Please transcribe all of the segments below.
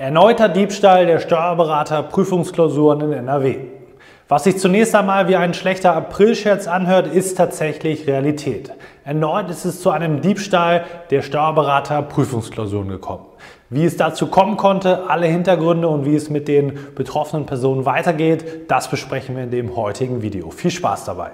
Erneuter Diebstahl der Steuerberater Prüfungsklausuren in NRW. Was sich zunächst einmal wie ein schlechter Aprilscherz anhört, ist tatsächlich Realität. Erneut ist es zu einem Diebstahl der Steuerberater Prüfungsklausuren gekommen. Wie es dazu kommen konnte, alle Hintergründe und wie es mit den betroffenen Personen weitergeht, das besprechen wir in dem heutigen Video. Viel Spaß dabei!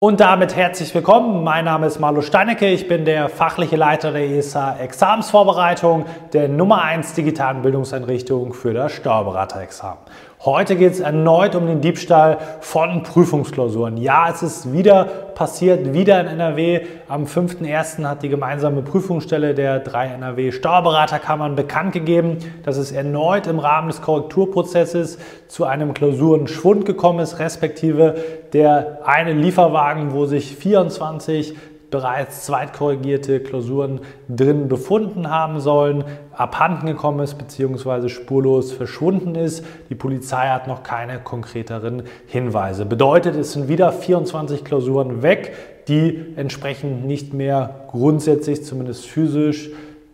Und damit herzlich willkommen. Mein Name ist Marlo Steinecke. Ich bin der fachliche Leiter der ESA Examensvorbereitung der Nummer 1 digitalen Bildungseinrichtung für das Steuerberaterexamen. Heute geht es erneut um den Diebstahl von Prüfungsklausuren. Ja, es ist wieder passiert, wieder in NRW. Am 5.1. hat die gemeinsame Prüfungsstelle der drei NRW Steuerberaterkammern bekannt gegeben, dass es erneut im Rahmen des Korrekturprozesses zu einem Klausurenschwund gekommen ist, respektive der eine Lieferwagen, wo sich 24 bereits zweitkorrigierte Klausuren drin befunden haben sollen, abhanden gekommen ist bzw. spurlos verschwunden ist. Die Polizei hat noch keine konkreteren Hinweise. Bedeutet, es sind wieder 24 Klausuren weg, die entsprechend nicht mehr grundsätzlich, zumindest physisch,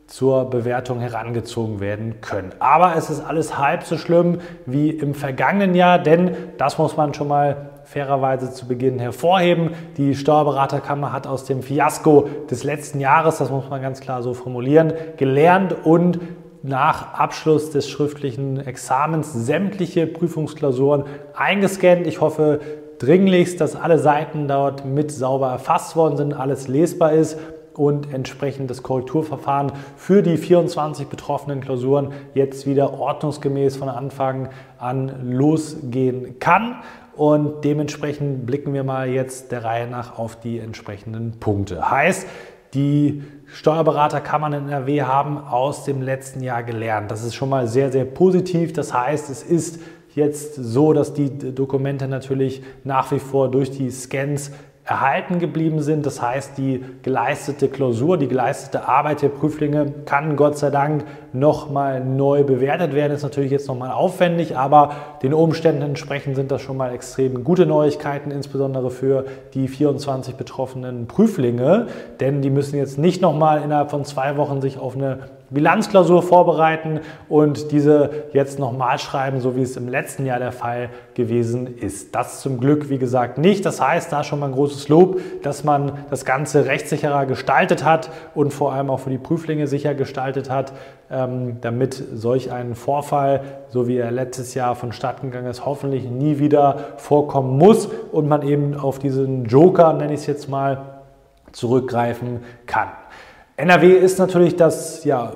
zur Bewertung herangezogen werden können. Aber es ist alles halb so schlimm wie im vergangenen Jahr, denn das muss man schon mal fairerweise zu Beginn hervorheben. Die Steuerberaterkammer hat aus dem Fiasko des letzten Jahres, das muss man ganz klar so formulieren, gelernt und nach Abschluss des schriftlichen Examens sämtliche Prüfungsklausuren eingescannt. Ich hoffe dringlichst, dass alle Seiten dort mit sauber erfasst worden sind, alles lesbar ist und entsprechend das Korrekturverfahren für die 24 betroffenen Klausuren jetzt wieder ordnungsgemäß von Anfang an losgehen kann. Und dementsprechend blicken wir mal jetzt der Reihe nach auf die entsprechenden Punkte. Heißt, die Steuerberaterkammern in NRW haben aus dem letzten Jahr gelernt. Das ist schon mal sehr, sehr positiv. Das heißt, es ist jetzt so, dass die Dokumente natürlich nach wie vor durch die Scans erhalten geblieben sind. Das heißt, die geleistete Klausur, die geleistete Arbeit der Prüflinge kann Gott sei Dank nochmal neu bewertet werden. Ist natürlich jetzt nochmal aufwendig, aber den Umständen entsprechend sind das schon mal extrem gute Neuigkeiten, insbesondere für die 24 betroffenen Prüflinge, denn die müssen jetzt nicht nochmal innerhalb von zwei Wochen sich auf eine Bilanzklausur vorbereiten und diese jetzt nochmal schreiben, so wie es im letzten Jahr der Fall gewesen ist. Das zum Glück, wie gesagt, nicht. Das heißt, da schon mal ein großes Lob, dass man das Ganze rechtssicherer gestaltet hat und vor allem auch für die Prüflinge sicher gestaltet hat, ähm, damit solch ein Vorfall, so wie er letztes Jahr vonstatten gegangen ist, hoffentlich nie wieder vorkommen muss und man eben auf diesen Joker, nenne ich es jetzt mal, zurückgreifen kann. NRW ist natürlich das ja,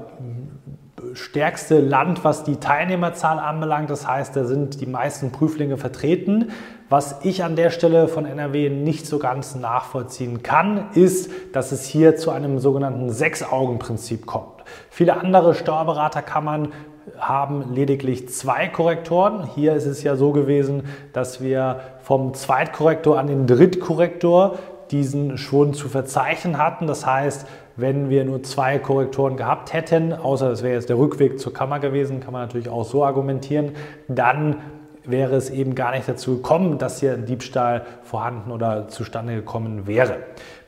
stärkste Land, was die Teilnehmerzahl anbelangt. Das heißt, da sind die meisten Prüflinge vertreten. Was ich an der Stelle von NRW nicht so ganz nachvollziehen kann, ist, dass es hier zu einem sogenannten Sechs-Augen-Prinzip kommt. Viele andere Steuerberaterkammern haben lediglich zwei Korrektoren. Hier ist es ja so gewesen, dass wir vom Zweitkorrektor an den Drittkorrektor diesen Schwund zu verzeichnen hatten. Das heißt, wenn wir nur zwei Korrektoren gehabt hätten, außer es wäre jetzt der Rückweg zur Kammer gewesen, kann man natürlich auch so argumentieren, dann wäre es eben gar nicht dazu gekommen, dass hier ein Diebstahl vorhanden oder zustande gekommen wäre.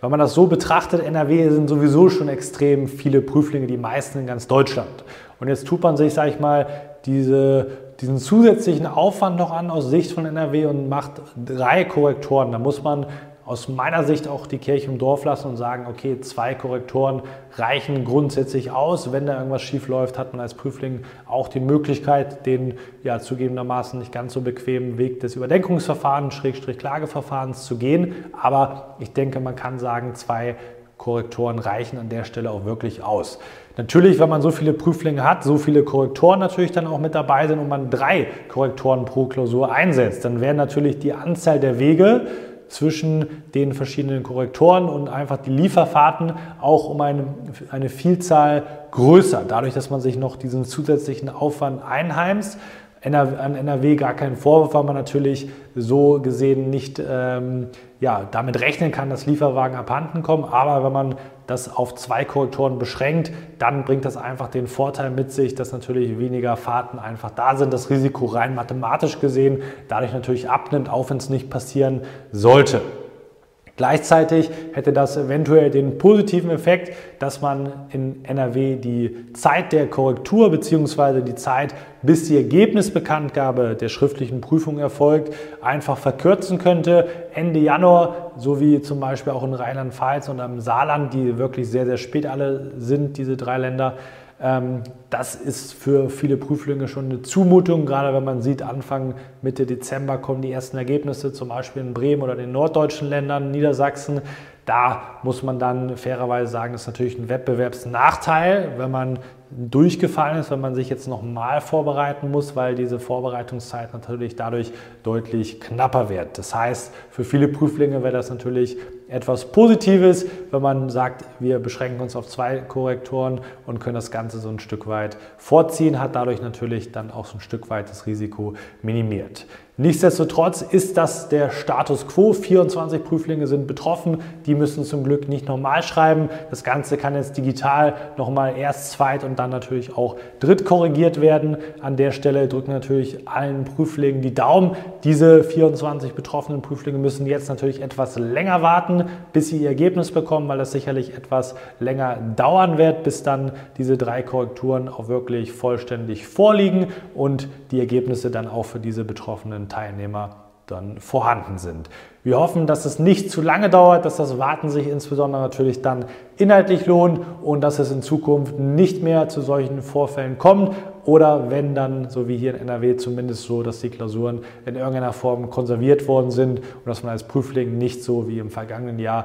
Wenn man das so betrachtet, NRW sind sowieso schon extrem viele Prüflinge, die meisten in ganz Deutschland. Und jetzt tut man sich, sage ich mal, diese, diesen zusätzlichen Aufwand noch an aus Sicht von NRW und macht drei Korrektoren. Da muss man aus meiner Sicht auch die Kirche im Dorf lassen und sagen, okay, zwei Korrektoren reichen grundsätzlich aus. Wenn da irgendwas schief läuft, hat man als Prüfling auch die Möglichkeit, den ja zugegebenermaßen nicht ganz so bequemen Weg des Überdenkungsverfahrens, Schrägstrich Klageverfahrens zu gehen. Aber ich denke, man kann sagen, zwei Korrektoren reichen an der Stelle auch wirklich aus. Natürlich, wenn man so viele Prüflinge hat, so viele Korrektoren natürlich dann auch mit dabei sind und man drei Korrektoren pro Klausur einsetzt, dann wäre natürlich die Anzahl der Wege zwischen den verschiedenen Korrektoren und einfach die Lieferfahrten auch um eine, eine Vielzahl größer. Dadurch, dass man sich noch diesen zusätzlichen Aufwand einheimst, an NRW gar keinen Vorwurf, weil man natürlich so gesehen nicht ähm, ja, damit rechnen kann, dass Lieferwagen abhanden kommen. Aber wenn man das auf zwei Korrektoren beschränkt, dann bringt das einfach den Vorteil mit sich, dass natürlich weniger Fahrten einfach da sind, das Risiko rein mathematisch gesehen dadurch natürlich abnimmt, auch wenn es nicht passieren sollte. Gleichzeitig hätte das eventuell den positiven Effekt, dass man in NRW die Zeit der Korrektur bzw. die Zeit, bis die Ergebnisbekanntgabe der schriftlichen Prüfung erfolgt, einfach verkürzen könnte. Ende Januar, so wie zum Beispiel auch in Rheinland-Pfalz und am Saarland, die wirklich sehr, sehr spät alle sind, diese drei Länder, das ist für viele Prüflinge schon eine Zumutung, gerade wenn man sieht, Anfang, Mitte Dezember kommen die ersten Ergebnisse, zum Beispiel in Bremen oder den norddeutschen Ländern, Niedersachsen. Da muss man dann fairerweise sagen, das ist natürlich ein Wettbewerbsnachteil, wenn man durchgefallen ist, wenn man sich jetzt nochmal vorbereiten muss, weil diese Vorbereitungszeit natürlich dadurch deutlich knapper wird. Das heißt, für viele Prüflinge wäre das natürlich etwas Positives, wenn man sagt, wir beschränken uns auf zwei Korrektoren und können das Ganze so ein Stück weit vorziehen, hat dadurch natürlich dann auch so ein Stück weit das Risiko minimiert. Nichtsdestotrotz ist das der Status quo. 24 Prüflinge sind betroffen. Die müssen zum Glück nicht normal schreiben. Das Ganze kann jetzt digital nochmal erst zweit und dann natürlich auch dritt korrigiert werden. An der Stelle drücken natürlich allen Prüflingen die Daumen. Diese 24 betroffenen Prüflinge müssen jetzt natürlich etwas länger warten, bis sie ihr Ergebnis bekommen, weil das sicherlich etwas länger dauern wird, bis dann diese drei Korrekturen auch wirklich vollständig vorliegen und die Ergebnisse dann auch für diese betroffenen Teilnehmer dann vorhanden sind. Wir hoffen, dass es nicht zu lange dauert, dass das Warten sich insbesondere natürlich dann inhaltlich lohnt und dass es in Zukunft nicht mehr zu solchen Vorfällen kommt oder wenn dann, so wie hier in NRW zumindest so, dass die Klausuren in irgendeiner Form konserviert worden sind und dass man als Prüfling nicht so wie im vergangenen Jahr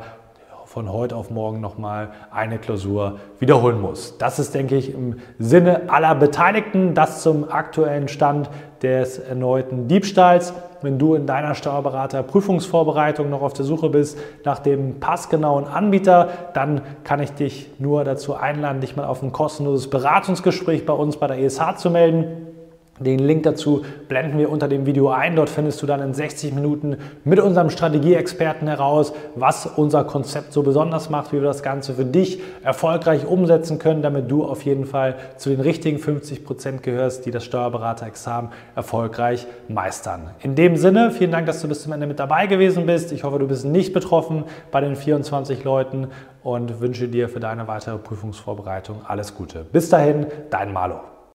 von heute auf morgen nochmal eine Klausur wiederholen muss. Das ist, denke ich, im Sinne aller Beteiligten, das zum aktuellen Stand des erneuten Diebstahls. Wenn du in deiner Steuerberater-Prüfungsvorbereitung noch auf der Suche bist nach dem passgenauen Anbieter, dann kann ich dich nur dazu einladen, dich mal auf ein kostenloses Beratungsgespräch bei uns bei der ESH zu melden. Den Link dazu blenden wir unter dem Video ein. Dort findest du dann in 60 Minuten mit unserem Strategieexperten heraus, was unser Konzept so besonders macht, wie wir das Ganze für dich erfolgreich umsetzen können, damit du auf jeden Fall zu den richtigen 50 Prozent gehörst, die das Steuerberaterexamen erfolgreich meistern. In dem Sinne, vielen Dank, dass du bis zum Ende mit dabei gewesen bist. Ich hoffe, du bist nicht betroffen bei den 24 Leuten und wünsche dir für deine weitere Prüfungsvorbereitung alles Gute. Bis dahin, dein Malo.